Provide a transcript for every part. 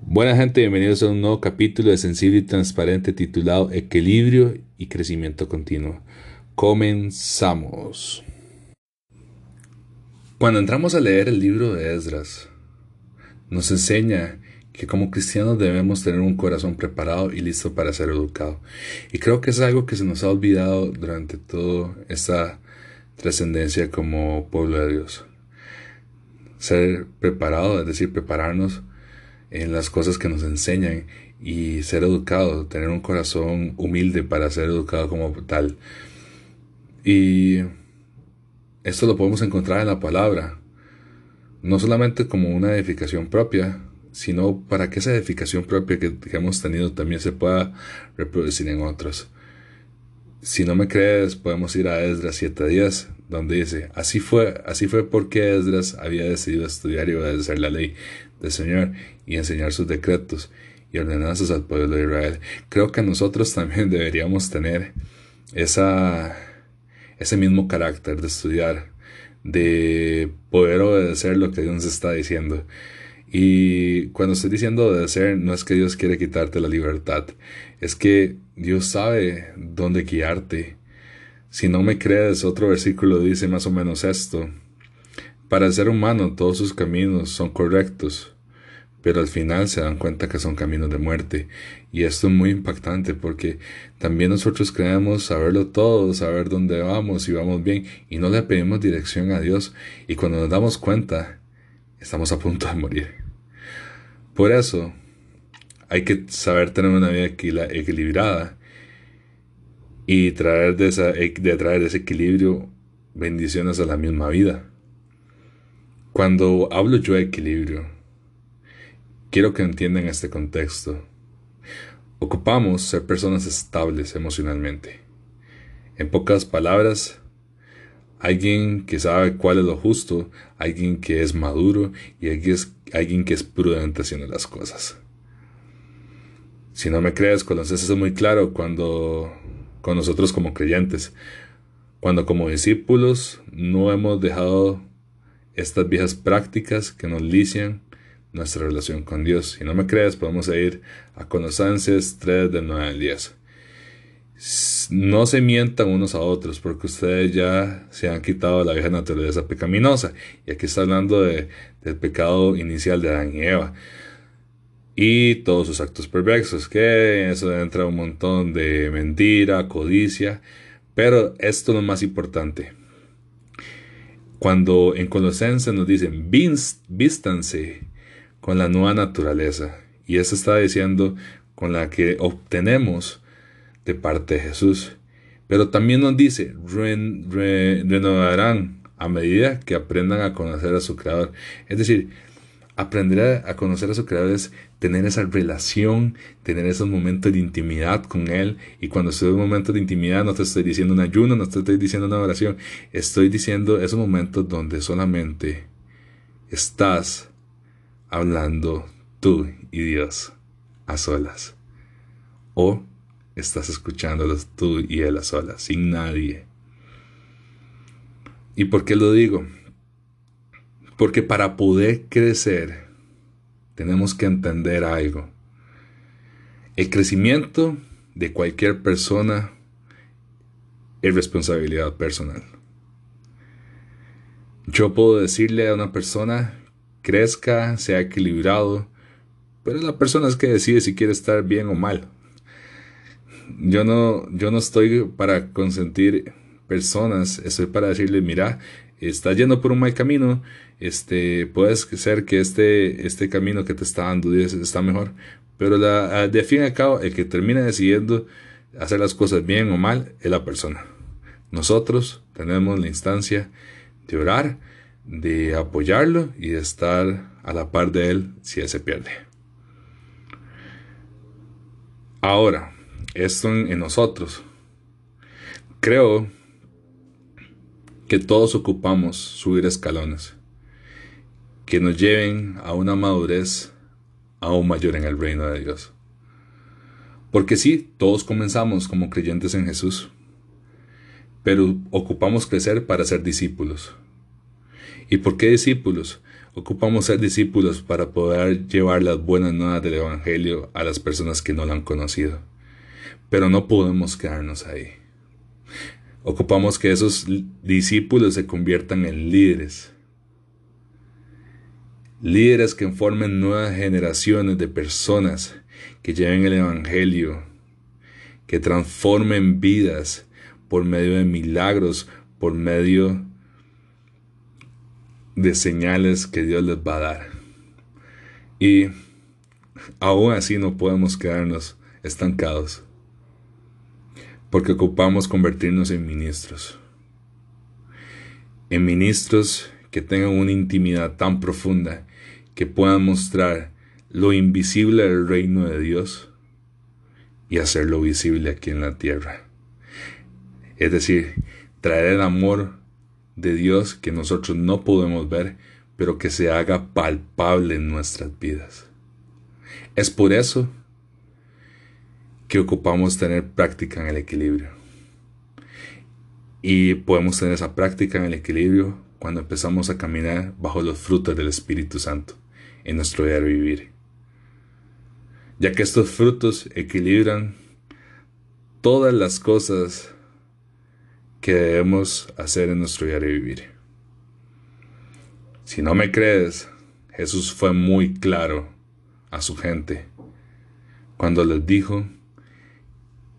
Buena gente, bienvenidos a un nuevo capítulo de Sensible y Transparente titulado Equilibrio y Crecimiento Continuo. Comenzamos. Cuando entramos a leer el libro de Esdras, nos enseña que como cristianos debemos tener un corazón preparado y listo para ser educado. Y creo que es algo que se nos ha olvidado durante toda esta trascendencia como pueblo de Dios. Ser preparado, es decir, prepararnos en las cosas que nos enseñan y ser educado, tener un corazón humilde para ser educado como tal. Y esto lo podemos encontrar en la palabra, no solamente como una edificación propia, sino para que esa edificación propia que, hemos tenido también se pueda reproducir en otros. Si no me crees, podemos ir a Esdras 7 días, donde dice, así fue, así fue porque Esdras había decidido estudiar y obedecer la ley del Señor y enseñar sus decretos y ordenanzas al pueblo de Israel. Creo que nosotros también deberíamos tener esa, ese mismo carácter de estudiar, de poder obedecer lo que Dios está diciendo. Y cuando estoy diciendo obedecer, no es que Dios quiere quitarte la libertad, es que Dios sabe dónde guiarte. Si no me crees, otro versículo dice más o menos esto. Para el ser humano todos sus caminos son correctos, pero al final se dan cuenta que son caminos de muerte. Y esto es muy impactante porque también nosotros creemos saberlo todo, saber dónde vamos y vamos bien, y no le pedimos dirección a Dios, y cuando nos damos cuenta, estamos a punto de morir. Por eso, hay que saber tener una vida equilibrada y traer de, esa, de traer ese equilibrio bendiciones a la misma vida. Cuando hablo yo de equilibrio, quiero que entiendan este contexto. Ocupamos ser personas estables emocionalmente. En pocas palabras, alguien que sabe cuál es lo justo, alguien que es maduro y alguien que es prudente haciendo las cosas. Si no me crees, conoces eso muy claro cuando con nosotros como creyentes, cuando como discípulos no hemos dejado estas viejas prácticas que nos lician nuestra relación con Dios. Si no me crees, podemos ir a Colosenses 3 del 9 al 10. No se mientan unos a otros porque ustedes ya se han quitado la vieja naturaleza pecaminosa. Y aquí está hablando de, del pecado inicial de Adán y Eva. Y todos sus actos perversos, que eso entra un montón de mentira, codicia. Pero esto es lo más importante. Cuando en Colosenses nos dicen, vístanse con la nueva naturaleza. Y eso está diciendo con la que obtenemos de parte de Jesús. Pero también nos dice, renovarán a medida que aprendan a conocer a su Creador. Es decir, aprender a conocer a su Creador es tener esa relación, tener esos momentos de intimidad con Él. Y cuando estoy en momentos de intimidad, no te estoy diciendo un ayuno, no te estoy diciendo una oración, estoy diciendo esos momentos donde solamente estás hablando tú y Dios a solas. O estás escuchándolos tú y Él a solas, sin nadie. ¿Y por qué lo digo? Porque para poder crecer, tenemos que entender algo. El crecimiento de cualquier persona es responsabilidad personal. Yo puedo decirle a una persona, crezca, sea equilibrado, pero la persona es que decide si quiere estar bien o mal. Yo no, yo no estoy para consentir personas, estoy para decirle, mira, estás yendo por un mal camino, este, puede ser que este, este camino que te está dando está mejor, pero la, de fin al cabo, el que termina decidiendo hacer las cosas bien o mal es la persona. Nosotros tenemos la instancia de orar, de apoyarlo y de estar a la par de él si él se pierde. Ahora, esto en, nosotros. Creo que todos ocupamos subir escalones que nos lleven a una madurez aún mayor en el reino de Dios. Porque sí, todos comenzamos como creyentes en Jesús, pero ocupamos crecer para ser discípulos. ¿Y por qué discípulos? Ocupamos ser discípulos para poder llevar las buenas nuevas del Evangelio a las personas que no lo han conocido. Pero no podemos quedarnos ahí. Ocupamos que esos discípulos se conviertan en líderes. Líderes que formen nuevas generaciones de personas que lleven el Evangelio, que transformen vidas por medio de milagros, por medio de señales que Dios les va a dar. Y aún así no podemos quedarnos estancados, porque ocupamos convertirnos en ministros. En ministros que tengan una intimidad tan profunda que puedan mostrar lo invisible del reino de Dios y hacerlo visible aquí en la tierra. Es decir, traer el amor de Dios que nosotros no podemos ver, pero que se haga palpable en nuestras vidas. Es por eso que ocupamos tener práctica en el equilibrio. Y podemos tener esa práctica en el equilibrio cuando empezamos a caminar bajo los frutos del Espíritu Santo en nuestro diario vivir. Ya que estos frutos equilibran todas las cosas que debemos hacer en nuestro diario vivir. Si no me crees, Jesús fue muy claro a su gente cuando les dijo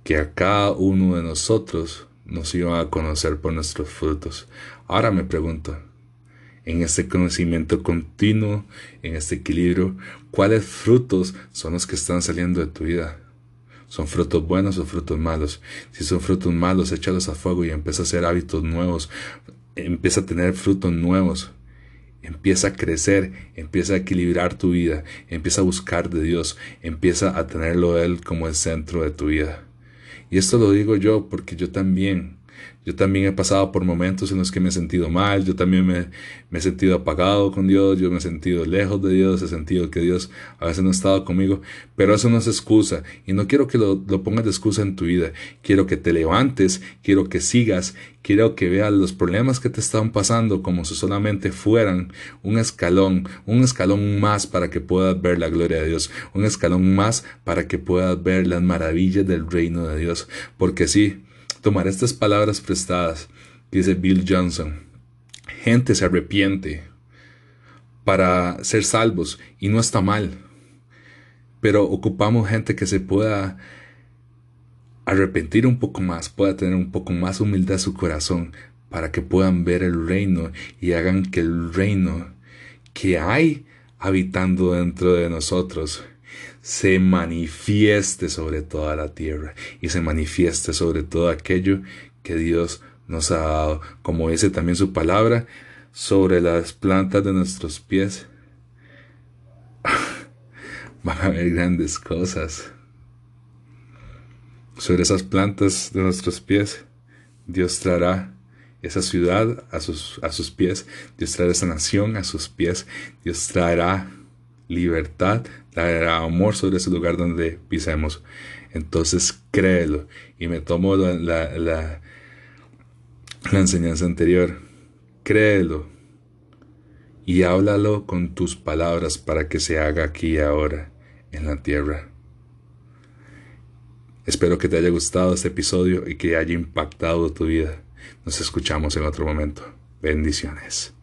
que a cada uno de nosotros nos iba a conocer por nuestros frutos. Ahora me pregunto, en este conocimiento continuo, en este equilibrio, ¿cuáles frutos son los que están saliendo de tu vida? ¿Son frutos buenos o frutos malos? Si son frutos malos, échalos a fuego y empieza a hacer hábitos nuevos. Empieza a tener frutos nuevos. Empieza a crecer, empieza a equilibrar tu vida, empieza a buscar de Dios, empieza a tenerlo Él como el centro de tu vida. Y esto lo digo yo porque yo también yo también he pasado por momentos en los que me he sentido mal, yo también me, he sentido apagado con Dios, yo me he sentido lejos de Dios, he sentido que Dios a veces no ha estado conmigo, pero eso no es excusa y no quiero que lo, lo pongas de excusa en tu vida, quiero que te levantes, quiero que sigas, quiero que veas los problemas que te están pasando como si solamente fueran un escalón, un escalón más para que puedas ver la gloria de Dios, un escalón más para que puedas ver las maravillas del reino de Dios, porque sí, tomar estas palabras prestadas, dice Bill Johnson. Gente se arrepiente para ser salvos y no está mal, pero ocupamos gente que se pueda arrepentir un poco más, pueda tener un poco más humildad su corazón para que puedan ver el reino y hagan que el reino que hay habitando dentro de nosotros se manifieste sobre toda la tierra y se manifieste sobre todo aquello que Dios nos ha dado, como dice también su palabra, sobre las plantas de nuestros pies. Van a haber grandes cosas. Sobre esas plantas de nuestros pies, Dios traerá esa ciudad a sus, a sus pies, Dios traerá esa nación a sus pies, Dios traerá libertad, traerá amor sobre ese lugar donde pisemos. Entonces créelo. Y me tomo la, la, la, enseñanza anterior. Créelo. Y háblalo con tus palabras para que se haga aquí y ahora en la tierra. Espero que te haya gustado este episodio y que haya impactado tu vida. Nos escuchamos en otro momento. Bendiciones.